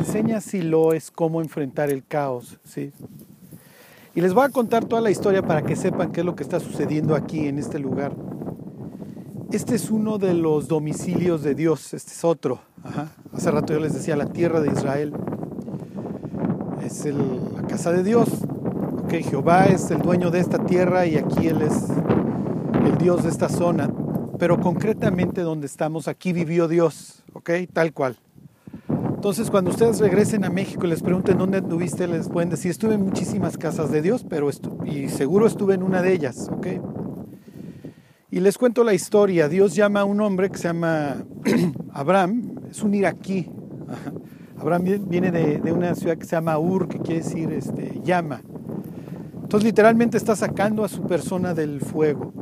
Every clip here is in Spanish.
enseña Silo es cómo enfrentar el caos, ¿sí? Y les voy a contar toda la historia para que sepan qué es lo que está sucediendo aquí en este lugar. Este es uno de los domicilios de Dios, este es otro. Hace rato yo les decía la tierra de Israel. Es la casa de Dios. Okay, Jehová es el dueño de esta tierra y aquí Él es el Dios de esta zona. Pero concretamente donde estamos, aquí vivió Dios, ¿ok? Tal cual. Entonces, cuando ustedes regresen a México y les pregunten dónde estuviste, les pueden decir, estuve en muchísimas casas de Dios, pero y seguro estuve en una de ellas, ¿ok? Y les cuento la historia. Dios llama a un hombre que se llama Abraham, es un iraquí. Abraham viene de, una ciudad que se llama Ur, que quiere decir este, llama. Entonces, literalmente está sacando a su persona del fuego,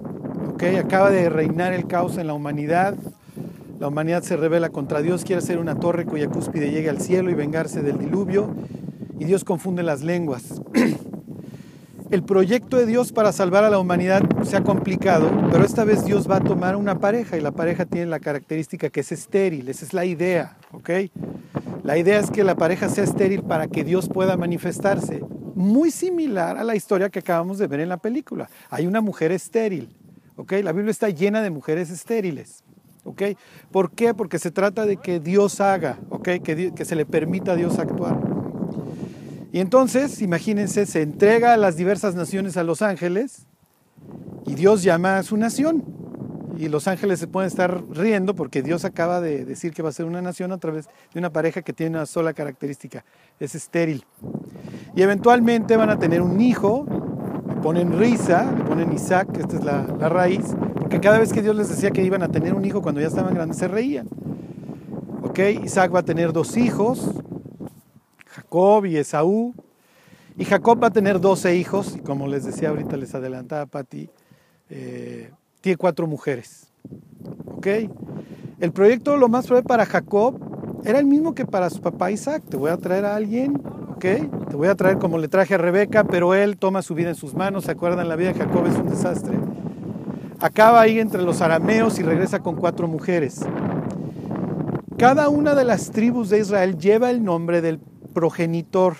¿ok? Acaba de reinar el caos en la humanidad, la humanidad se revela contra Dios, quiere hacer una torre cuya cúspide llegue al cielo y vengarse del diluvio, y Dios confunde las lenguas. El proyecto de Dios para salvar a la humanidad se ha complicado, pero esta vez Dios va a tomar una pareja y la pareja tiene la característica que es estéril, esa es la idea, ¿ok? La idea es que la pareja sea estéril para que Dios pueda manifestarse, muy similar a la historia que acabamos de ver en la película. Hay una mujer estéril, ¿ok? La Biblia está llena de mujeres estériles. ¿Ok? ¿Por qué? Porque se trata de que Dios haga, ¿ok? Que, se le permita a Dios actuar. Y entonces, imagínense, se entrega a las diversas naciones a los ángeles y Dios llama a su nación. Y los ángeles se pueden estar riendo porque Dios acaba de decir que va a ser una nación a través de una pareja que tiene una sola característica, es estéril. Y eventualmente van a tener un hijo, le ponen risa, le ponen Isaac, esta es la raíz, que cada vez que Dios les decía que iban a tener un hijo cuando ya estaban grandes, se reían. ¿Ok? Isaac va a tener dos hijos, Jacob y Esaú. Y Jacob va a tener doce hijos, y como les decía ahorita, les adelantaba Pati, eh, tiene cuatro mujeres. ¿Ok? El proyecto, lo más probable para Jacob, era el mismo que para su papá Isaac. Te voy a traer a alguien, ¿ok? Te voy a traer como le traje a Rebeca, pero él toma su vida en sus manos. ¿Se acuerdan? La vida de Jacob es un desastre acaba ahí entre los arameos y regresa con cuatro mujeres. Cada una de las tribus de Israel lleva el nombre del progenitor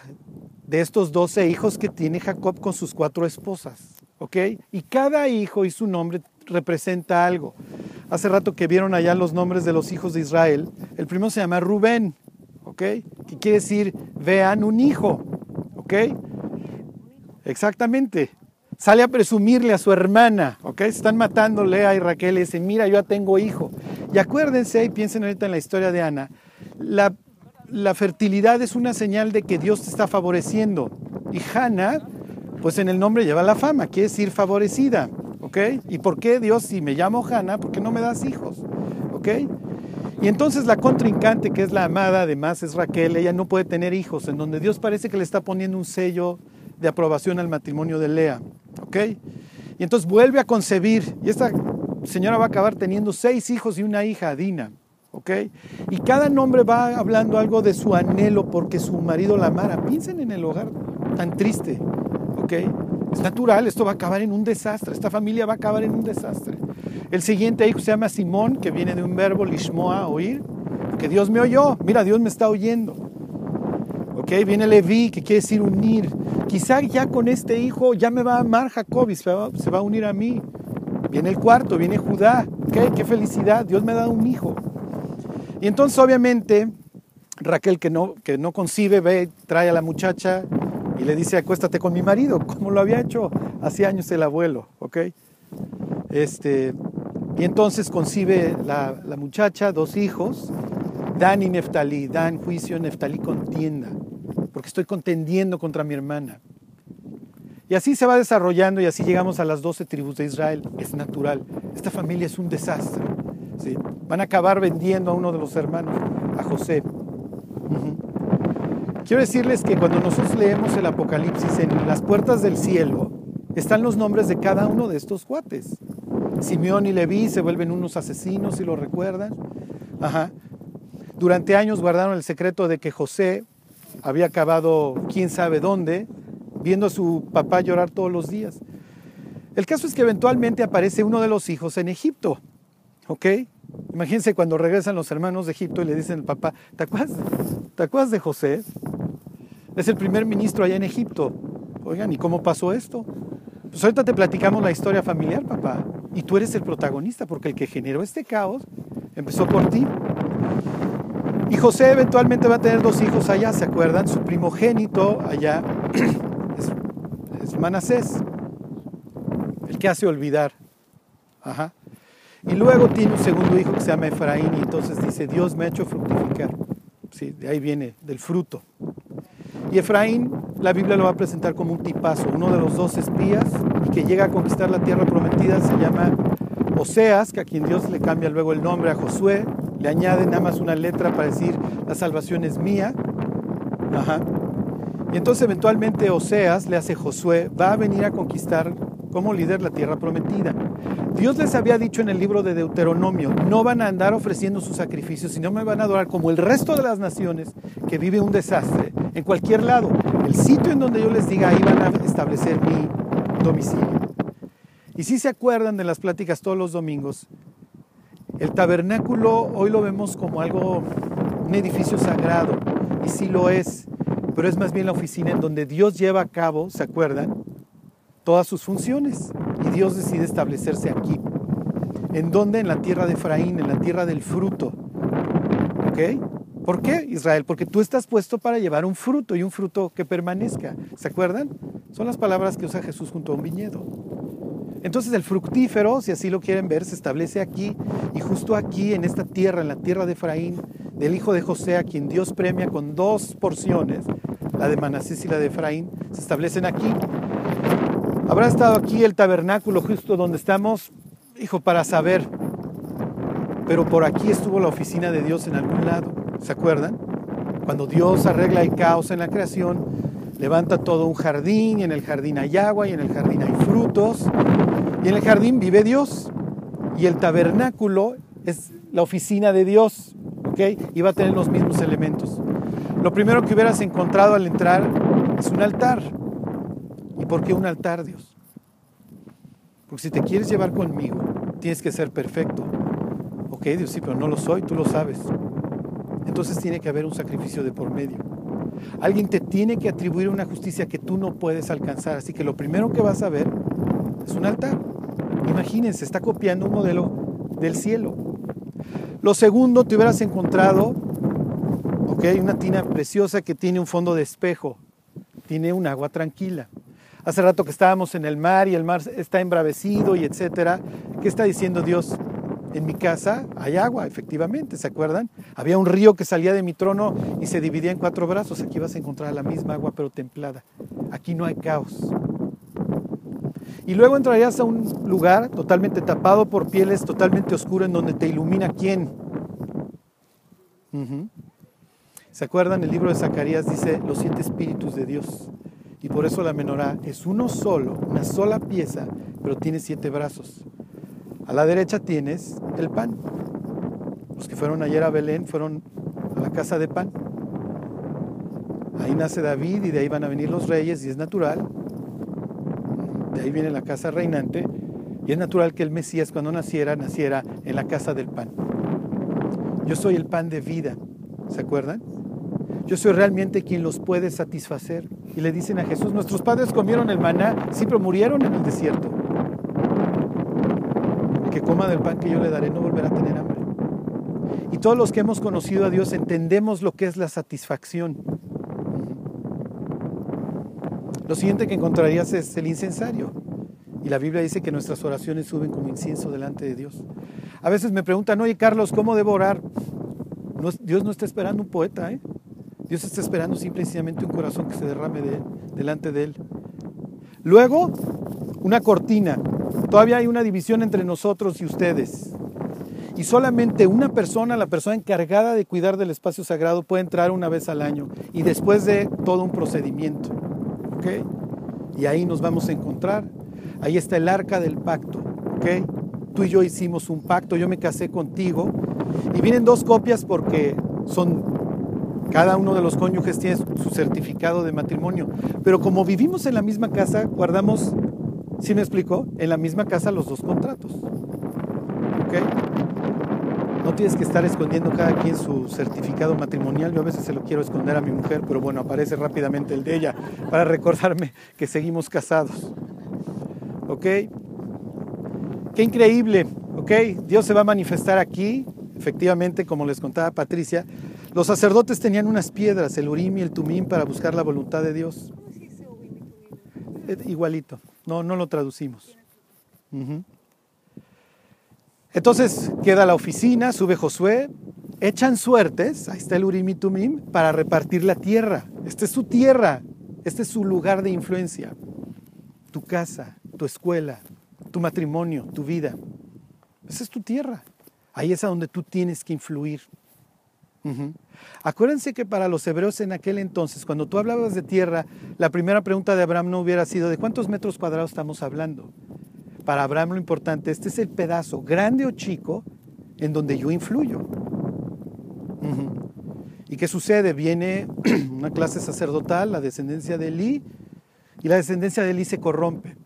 de estos doce hijos que tiene Jacob con sus cuatro esposas. ¿Ok? Y cada hijo y su nombre representa algo. Hace rato que vieron allá los nombres de los hijos de Israel. El primero se llama Rubén, ¿ok? Que quiere decir, vean un hijo, ¿ok? Exactamente sale a presumirle a su hermana, ¿ok? Están matándole a Raquel y dice, mira, yo ya tengo hijo. Y acuérdense, y piensen ahorita en la historia de Ana, la, la fertilidad es una señal de que Dios te está favoreciendo. Y Hannah, pues en el nombre lleva la fama, quiere decir favorecida, ¿ok? ¿Y por qué Dios, si me llamo Hannah, por qué no me das hijos? ¿Ok? Y entonces la contrincante, que es la amada, además es Raquel, ella no puede tener hijos, en donde Dios parece que le está poniendo un sello de aprobación al matrimonio de Lea. ¿Ok? Y entonces vuelve a concebir. Y esta señora va a acabar teniendo seis hijos y una hija, Dina. ¿Ok? Y cada nombre va hablando algo de su anhelo porque su marido la amara. Piensen en el hogar tan triste. ¿Ok? Es natural, esto va a acabar en un desastre. Esta familia va a acabar en un desastre. El siguiente hijo se llama Simón, que viene de un verbo, lishmoa, oír. Que Dios me oyó. Mira, Dios me está oyendo. ¿Ok? Viene Leví, que quiere decir unir. Quizá ya con este hijo ya me va a amar Jacob y se va, a unir a mí. Viene el cuarto, viene Judá. ¿Qué? ¡Qué felicidad! Dios me ha dado un hijo. Y entonces obviamente Raquel que no, que no concibe, ve, trae a la muchacha y le dice, acuéstate con mi marido, como lo había hecho hace años el abuelo, ¿ok? Este, y entonces concibe la, la muchacha, dos hijos, Dan y Neftalí, Dan juicio, Neftalí contienda estoy contendiendo contra mi hermana. Y así se va desarrollando y así llegamos a las doce tribus de Israel. Es natural. Esta familia es un desastre. ¿sí? Van a acabar vendiendo a uno de los hermanos, a José. Quiero decirles que cuando nosotros leemos el Apocalipsis en las puertas del cielo, están los nombres de cada uno de estos cuates. Simeón y Leví se vuelven unos asesinos, si lo recuerdan. Ajá. Durante años guardaron el secreto de que José había acabado quién sabe dónde, viendo a su papá llorar todos los días. El caso es que eventualmente aparece uno de los hijos en Egipto, ¿ok? Imagínense cuando regresan los hermanos de Egipto y le dicen al papá, ¿te acuerdas, ¿te acuerdas de José? Es el primer ministro allá en Egipto. Oigan, ¿y cómo pasó esto? Pues ahorita te platicamos la historia familiar, papá. Y tú eres el protagonista, porque el que generó este caos empezó por ti. Y José eventualmente va a tener dos hijos allá, ¿se acuerdan? Su primogénito allá es, Manasés, el que hace olvidar. Ajá. Y luego tiene un segundo hijo que se llama Efraín y entonces dice, Dios me ha hecho fructificar. Sí, de ahí viene, del fruto. Y Efraín, la Biblia lo va a presentar como un tipazo, uno de los dos espías y que llega a conquistar la tierra prometida, se llama Oseas, que a quien Dios le cambia luego el nombre a Josué, le añade nada más una letra para decir la salvación es mía. Ajá. Y entonces eventualmente Oseas le hace Josué, va a venir a conquistar como líder la tierra prometida. Dios les había dicho en el libro de Deuteronomio, no van a andar ofreciendo sus sacrificios, sino me van a adorar como el resto de las naciones que vive un desastre en cualquier lado. El sitio en donde yo les diga, ahí van a establecer mi domicilio. Y si se acuerdan de las pláticas todos los domingos, el tabernáculo hoy lo vemos como algo, un edificio sagrado, y sí lo es, pero es más bien la oficina en donde Dios lleva a cabo, ¿se acuerdan? Todas sus funciones. Y Dios decide establecerse aquí. ¿En dónde? En la tierra de Efraín, en la tierra del fruto. ¿Ok? ¿Por qué, Israel? Porque tú estás puesto para llevar un fruto y un fruto que permanezca. ¿Se acuerdan? Son las palabras que usa Jesús junto a un viñedo. Entonces el fructífero, si así lo quieren ver, se establece aquí y justo aquí en esta tierra, en la tierra de Efraín, del hijo de José, a quien Dios premia con dos porciones, la de Manasés y la de Efraín, se establecen aquí. Habrá estado aquí el tabernáculo justo donde estamos, hijo, para saber, pero por aquí estuvo la oficina de Dios en algún lado, ¿se acuerdan? Cuando Dios arregla el caos en la creación, levanta todo un jardín y en el jardín hay agua y en el jardín hay frutos y en el jardín vive Dios y el tabernáculo es la oficina de Dios, ¿ok? Y va a tener los mismos elementos. Lo primero que hubieras encontrado al entrar es un altar. ¿Y por qué un altar, Dios? Porque si te quieres llevar conmigo, tienes que ser perfecto. Ok, Dios, sí, pero no lo soy, tú lo sabes. Entonces tiene que haber un sacrificio de por medio. Alguien te tiene que atribuir una justicia que tú no puedes alcanzar. Así que lo primero que vas a ver es un altar. Imagínense, está copiando un modelo del cielo. Lo segundo, te hubieras encontrado, ok, una tina preciosa que tiene un fondo de espejo, tiene un agua tranquila. Hace rato que estábamos en el mar y el mar está embravecido y etcétera. ¿Qué está diciendo Dios? En mi casa hay agua, efectivamente, ¿se acuerdan? Había un río que salía de mi trono y se dividía en cuatro brazos. Aquí vas a encontrar la misma agua, pero templada. Aquí no hay caos. Y luego entrarías a un lugar totalmente tapado por pieles, totalmente oscuro, en donde te ilumina quién. ¿Se acuerdan? El libro de Zacarías dice los siete espíritus de Dios. Y por eso la menorá es uno solo, una sola pieza, pero tiene siete brazos. A la derecha tienes el pan. Los que fueron ayer a Belén fueron a la casa de pan. Ahí nace David y de ahí van a venir los reyes y es natural. De ahí viene la casa reinante y es natural que el Mesías cuando naciera, naciera en la casa del pan. Yo soy el pan de vida, ¿se acuerdan? Yo soy realmente quien los puede satisfacer. Y le dicen a Jesús, nuestros padres comieron el maná, sí, pero murieron en el desierto coma del pan que yo le daré no volverá a tener hambre. Y todos los que hemos conocido a Dios entendemos lo que es la satisfacción. Lo siguiente que encontrarías es el incensario. Y la Biblia dice que nuestras oraciones suben como incienso delante de Dios. A veces me preguntan, oye Carlos, ¿cómo debo orar? Dios no está esperando un poeta, ¿eh? Dios está esperando simplemente un corazón que se derrame de, delante de Él. Luego, una cortina. Todavía hay una división entre nosotros y ustedes. Y solamente una persona, la persona encargada de cuidar del espacio sagrado, puede entrar una vez al año y después de todo un procedimiento. ¿Ok? Y ahí nos vamos a encontrar. Ahí está el arca del pacto. ¿Ok? Tú y yo hicimos un pacto, yo me casé contigo. Y vienen dos copias porque son cada uno de los cónyuges tiene su certificado de matrimonio. Pero como vivimos en la misma casa, guardamos ¿Sí me explico? En la misma casa los dos contratos. ¿Ok? tienes que estar escondiendo cada quien su certificado matrimonial. Yo a veces se lo quiero esconder a mi mujer, pero bueno, aparece rápidamente el de ella para recordarme que seguimos casados. ¿Ok? Qué increíble, ¿ok? Dios se va a manifestar aquí, efectivamente, como les contaba Patricia. Los sacerdotes tenían unas piedras, el Urim y el Tumim, para buscar la voluntad de Dios. Eh, igualito, no, no lo traducimos. Entonces queda la oficina, sube Josué, echan suertes, ahí está el Urim y Tumim, para repartir la tierra. Esta es su tierra, este es su lugar de influencia. Tu casa, tu escuela, tu matrimonio, tu vida. Esa es tu tierra. Ahí es a donde tú tienes que influir. Acuérdense que para los hebreos en aquel entonces, cuando tú hablabas de tierra, la primera pregunta de Abraham no hubiera sido de cuántos metros cuadrados estamos hablando. Para Abraham lo importante, este es el pedazo, grande o chico, en donde yo influyo. ¿Y qué sucede? Viene una clase sacerdotal, la descendencia de Eli, y la descendencia de Eli se corrompe.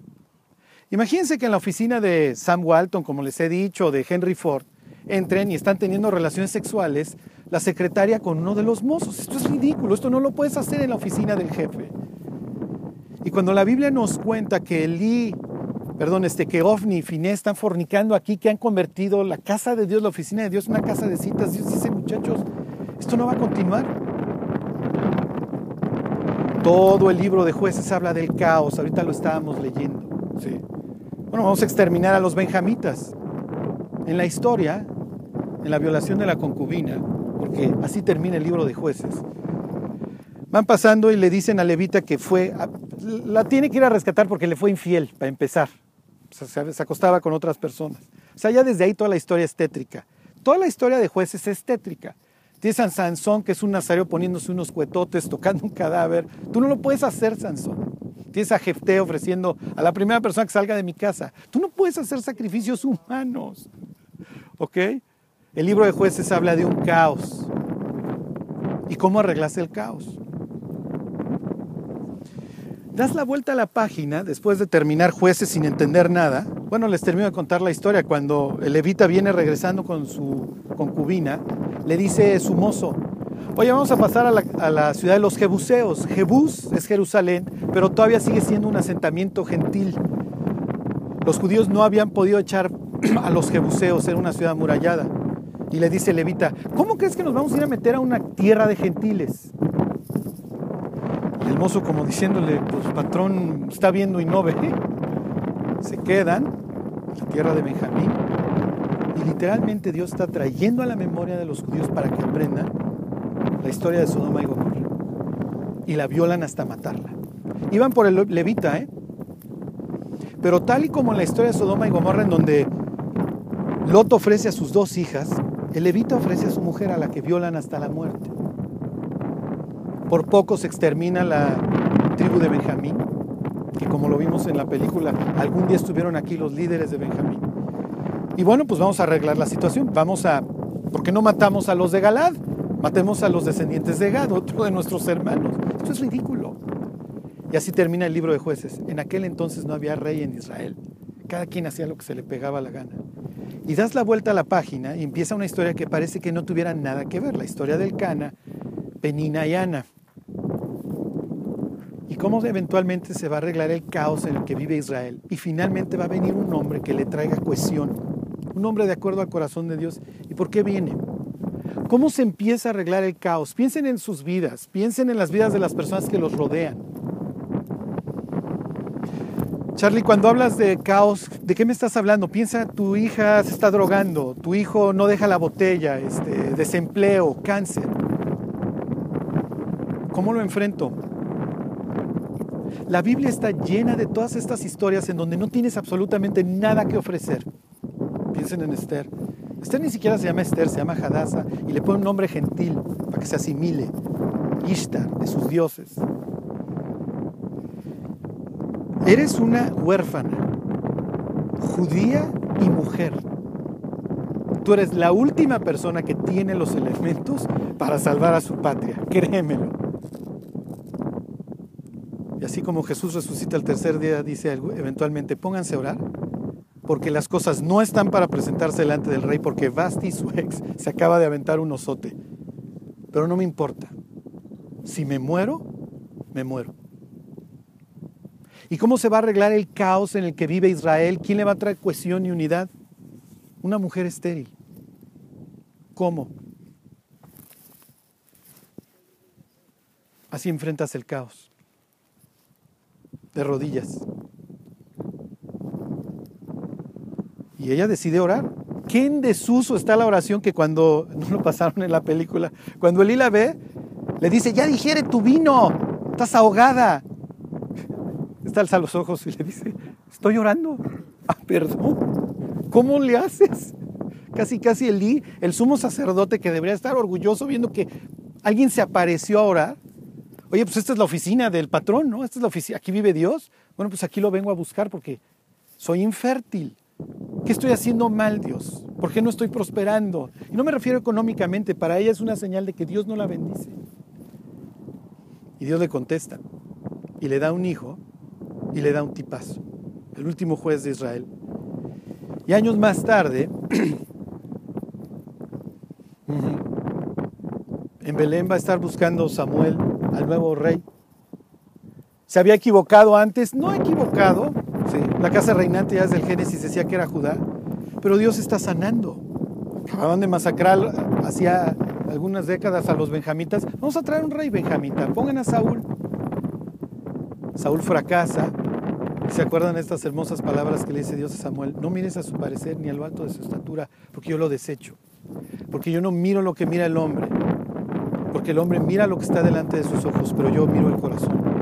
Imagínense que en la oficina de Sam Walton, como les he dicho, de Henry Ford, entren y están teniendo relaciones sexuales la secretaria con uno de los mozos. Esto es ridículo, esto no lo puedes hacer en la oficina del jefe. Y cuando la Biblia nos cuenta que Eli, perdón, este, que Ofni y Finé están fornicando aquí, que han convertido la casa de Dios, la oficina de Dios, en una casa de citas, Dios dice, muchachos, esto no va a continuar. Todo el libro de jueces habla del caos, ahorita lo estábamos leyendo. ¿sí? Bueno, vamos a exterminar a los benjamitas. En la historia, en la violación de la concubina, porque así termina el libro de jueces, van pasando y le dicen a Levita que fue, la tiene que ir a rescatar porque le fue infiel, para empezar. se acostaba con otras personas. O sea, ya desde ahí toda la historia es tétrica. Toda la historia de jueces es tétrica. Tienes a Sansón, que es un nazareo poniéndose unos cuetotes, tocando un cadáver. Tú no lo puedes hacer, Sansón. Tienes a Jefté ofreciendo a la primera persona que salga de mi casa. Tú no puedes hacer sacrificios humanos. ¿Ok? El libro de jueces habla de un caos. ¿Y cómo arreglas el caos? Das la vuelta a la página después de terminar jueces sin entender nada. Bueno, les termino de contar la historia. Cuando el levita viene regresando con su concubina, le dice su mozo, Oye, vamos a pasar a la, ciudad de los Jebuseos. Jebús es Jerusalén, pero todavía sigue siendo un asentamiento gentil. Los judíos no habían podido echar a los Jebuseos, era una ciudad amurallada. Y le dice Levita, ¿cómo crees que nos vamos a ir a meter a una tierra de gentiles? Y el mozo como diciéndole, pues patrón está viendo y no ve. Se quedan en la tierra de Benjamín. Y literalmente Dios está trayendo a la memoria de los judíos para que aprendan la historia de Sodoma y Gomorra. Y la violan hasta matarla. Iban por el levita, ¿eh? Pero tal y como en la historia de Sodoma y Gomorra, en donde Lot ofrece a sus dos hijas, el levita ofrece a su mujer a la que violan hasta la muerte. Por poco se extermina la tribu de Benjamín, que como lo vimos en la película, algún día estuvieron aquí los líderes de Benjamín. Y bueno, pues vamos a arreglar la situación. Vamos a, ¿por qué no matamos a los de Galad? Matemos a los descendientes de Gad, otro de nuestros hermanos. Esto es ridículo. Y así termina el libro de jueces. En aquel entonces no había rey en Israel. Cada quien hacía lo que se le pegaba la gana. Y das la vuelta a la página y empieza una historia que parece que no tuviera nada que ver. La historia del Cana, Penina y Ana. Y cómo eventualmente se va a arreglar el caos en el que vive Israel. Y finalmente va a venir un hombre que le traiga cohesión. Un hombre de acuerdo al corazón de Dios. ¿Y por qué viene? ¿Cómo se empieza a arreglar el caos? Piensen en sus vidas, piensen en las vidas de las personas que los rodean. Charlie, cuando hablas de caos, ¿de qué me estás hablando? Piensa, tu hija se está drogando, tu hijo no deja la botella, este, desempleo, cáncer. ¿Cómo lo enfrento? La Biblia está llena de todas estas historias en donde no tienes absolutamente nada que ofrecer. Piensen en Esther. Esther ni siquiera se llama Esther, se llama Hadassah y le pone un nombre gentil para que se asimile. Ishtar, de sus dioses. Eres una huérfana, judía y mujer. Tú eres la última persona que tiene los elementos para salvar a su patria, créemelo. Y así como Jesús resucita el tercer día, dice eventualmente, pónganse a orar, porque las cosas no están para presentarse delante del rey, porque Basti, su ex, se acaba de aventar un osote. Pero no me importa. Si me muero, me muero. ¿Y cómo se va a arreglar el caos en el que vive Israel? ¿Quién le va a traer cohesión y unidad? Una mujer estéril. ¿Cómo? Así enfrentas el caos. De rodillas. Y ella decide orar. ¿Qué en desuso está la oración que cuando, no lo pasaron en la película, cuando Elí la ve, le dice, ya digiere tu vino, estás ahogada. Alza los ojos y le dice, estoy orando. Ah, perdón. ¿Cómo le haces? Casi, casi Elí, el sumo sacerdote que debería estar orgulloso viendo que alguien se apareció a orar. Oye, pues esta es la oficina del patrón, ¿no? Esta es la oficina, aquí vive Dios. Bueno, pues aquí lo vengo a buscar porque soy infértil. ¿Qué estoy haciendo mal, Dios? ¿Por qué no estoy prosperando? Y no me refiero económicamente, para ella es una señal de que Dios no la bendice. Y Dios le contesta y le da un hijo y le da un tipazo, el último juez de Israel. Y años más tarde, en Belén va a estar buscando Samuel al nuevo rey. ¿Se había equivocado antes? No equivocado, la casa reinante ya desde el Génesis decía que era Judá, pero Dios está sanando. Acababan de masacrar hacía algunas décadas a los benjamitas. Vamos a traer un rey benjamita, pongan a Saúl. Saúl fracasa. ¿Se acuerdan estas hermosas palabras que le dice Dios a Samuel? No mires a su parecer ni a lo alto de su estatura, porque yo lo desecho. Porque yo no miro lo que mira el hombre. Porque el hombre mira lo que está delante de sus ojos, pero yo miro el corazón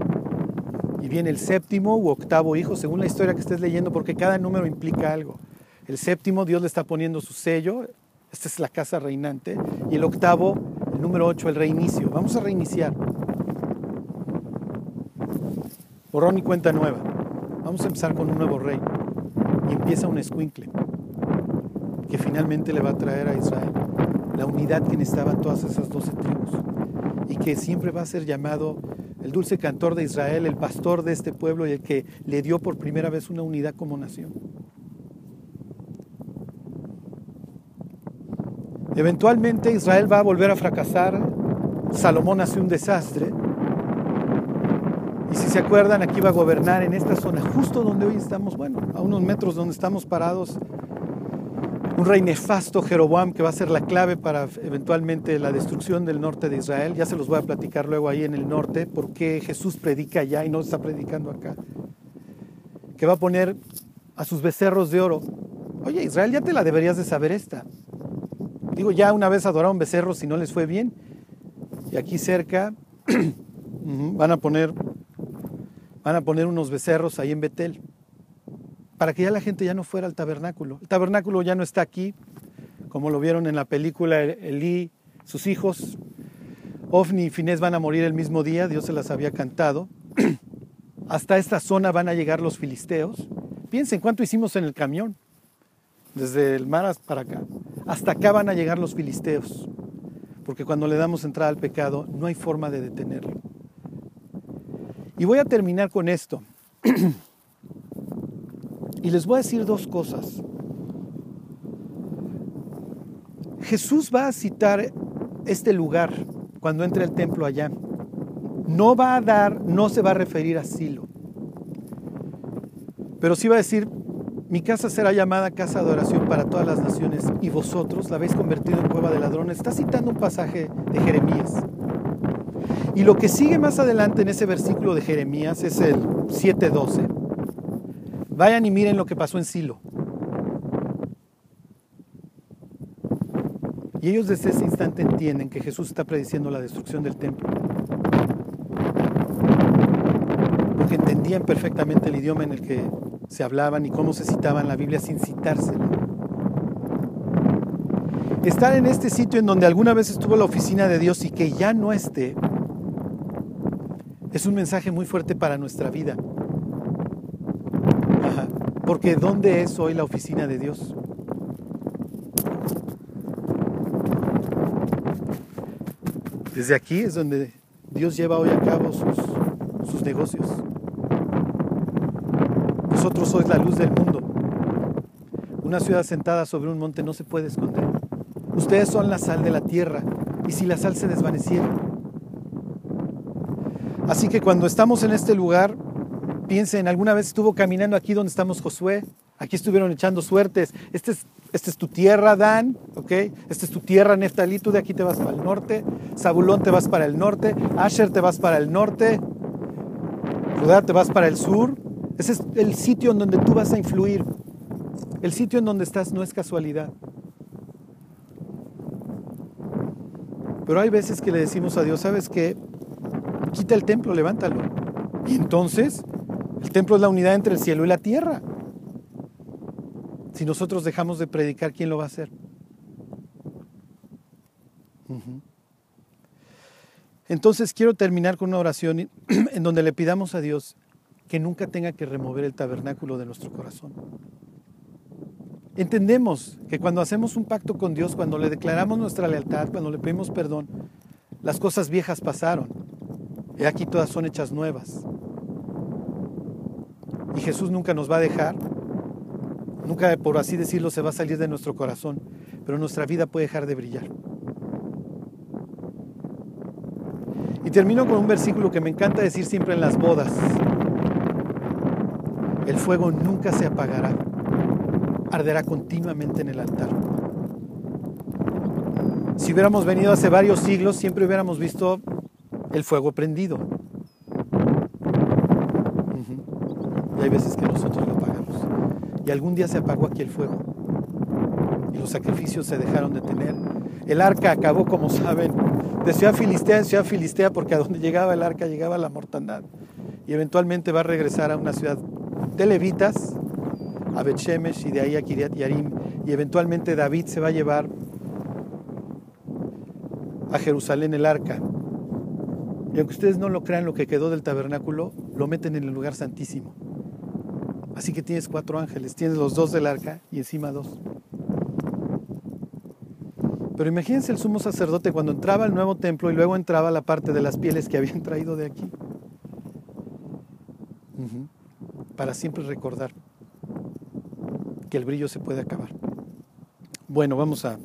viene el séptimo u octavo hijo, según la historia que estés leyendo, porque cada número implica algo. El séptimo, Dios le está poniendo su sello, esta es la casa reinante, y el octavo, el número ocho, el reinicio. Vamos a reiniciar. Borrón y cuenta nueva. Vamos a empezar con un nuevo rey. Y empieza un escuincle que finalmente le va a traer a Israel la unidad que necesitaban todas esas doce tribus y que siempre va a ser llamado el dulce cantor de Israel, el pastor de este pueblo y el que le dio por primera vez una unidad como nación. Eventualmente Israel va a volver a fracasar, Salomón hace un desastre, y si se acuerdan, aquí va a gobernar en esta zona, justo donde hoy estamos, bueno, a unos metros donde estamos parados, un rey nefasto, Jeroboam, que va a ser la clave para eventualmente la destrucción del norte de Israel. Ya se los voy a platicar luego ahí en el norte, porque Jesús predica allá y no está predicando acá. Que va a poner a sus becerros de oro. Oye, Israel, ya te la deberías de saber esta. Digo, ya una vez adoraron becerros y no les fue bien. Y aquí cerca van a poner van a poner unos becerros ahí en Betel para que ya la gente ya no fuera al tabernáculo. El tabernáculo ya no está aquí, como lo vieron en la película Elí, sus hijos. Ofni y Finés van a morir el mismo día, Dios se las había cantado. Hasta esta zona van a llegar los filisteos. Piensen cuánto hicimos en el camión, desde el mar para acá. Hasta acá van a llegar los filisteos, porque cuando le damos entrada al pecado no hay forma de detenerlo. Y voy a terminar con esto. Y les voy a decir dos cosas. Jesús va a citar este lugar cuando entre al templo allá. No va a dar, no se va a referir a Silo. Pero sí va a decir, mi casa será llamada casa de oración para todas las naciones y vosotros la habéis convertido en cueva de ladrones. Está citando un pasaje de Jeremías. Y lo que sigue más adelante en ese versículo de Jeremías es el 7.12 Vayan y miren lo que pasó en Silo. Y ellos desde ese instante entienden que Jesús está prediciendo la destrucción del templo. Porque entendían perfectamente el idioma en el que se hablaban y cómo se citaban la Biblia sin citársela. Estar en este sitio en donde alguna vez estuvo la oficina de Dios y que ya no esté, es un mensaje muy fuerte para nuestra vida. Porque ¿dónde es hoy la oficina de Dios? Desde aquí es donde Dios lleva hoy a cabo sus, sus negocios. Vosotros sois la luz del mundo. Una ciudad sentada sobre un monte no se puede esconder. Ustedes son la sal de la tierra, y si la sal se desvaneciera. Así que cuando estamos en este lugar, piensen, alguna vez estuvo caminando aquí donde estamos Josué, aquí estuvieron echando suertes. Esta es, este es tu tierra, Dan, ¿ok? Esta es tu tierra, Neftalí, tú de aquí te vas para el norte, Zabulón te vas para el norte, Asher te vas para el norte, Judá te vas para el sur. Ese es el sitio en donde tú vas a influir. El sitio en donde estás no es casualidad. Pero hay veces que le decimos a Dios, ¿sabes qué? Quita el templo, levántalo. Y entonces, el templo es la unidad entre el cielo y la tierra. Si nosotros dejamos de predicar, ¿quién lo va a hacer? Entonces quiero terminar con una oración en donde le pidamos a Dios que nunca tenga que remover el tabernáculo de nuestro corazón. Entendemos que cuando hacemos un pacto con Dios, cuando le declaramos nuestra lealtad, cuando le pedimos perdón, las cosas viejas pasaron. Y aquí todas son hechas nuevas. Y Jesús nunca nos va a dejar, nunca por así decirlo se va a salir de nuestro corazón, pero nuestra vida puede dejar de brillar. Y termino con un versículo que me encanta decir siempre en las bodas. El fuego nunca se apagará, arderá continuamente en el altar. Si hubiéramos venido hace varios siglos, siempre hubiéramos visto el fuego prendido. Y hay veces que nosotros lo apagamos. Y algún día se apagó aquí el fuego. Y los sacrificios se dejaron de tener. El arca acabó, como saben, de ciudad filistea en ciudad filistea, porque a donde llegaba el arca llegaba la mortandad. Y eventualmente va a regresar a una ciudad de levitas, a y de ahí a Kiriat Yarim. Y eventualmente David se va a llevar a Jerusalén el arca. Y aunque ustedes no lo crean, lo que quedó del tabernáculo lo meten en el lugar santísimo. Así que tienes cuatro ángeles, tienes los dos del arca y encima dos. Pero imagínense el sumo sacerdote cuando entraba al nuevo templo y luego entraba la parte de las pieles que habían traído de aquí. Para siempre recordar que el brillo se puede acabar. Bueno, vamos a,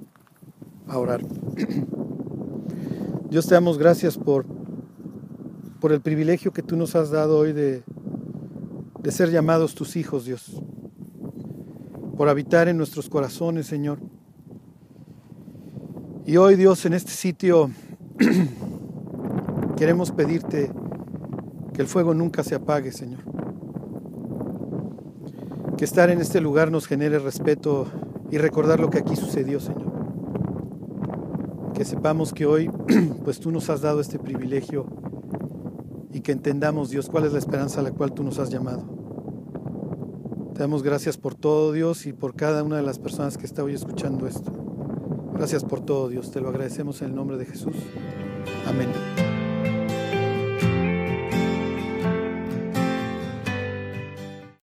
a orar. Dios te damos gracias por, por el privilegio que tú nos has dado hoy de, de ser llamados tus hijos, Dios. Por habitar en nuestros corazones, Señor y hoy Dios en este sitio queremos pedirte que el fuego nunca se apague, Señor. Que estar en este lugar nos genere respeto y recordar lo que aquí sucedió, Señor. Que sepamos que hoy, pues tú nos has dado este privilegio y que entendamos, Dios, cuál es la esperanza a la cual tú nos has llamado. Te damos gracias por todo, Dios, y por cada una de las personas que está hoy escuchando esto. Gracias por todo, Dios. Te lo agradecemos en el nombre de Jesús. Amén.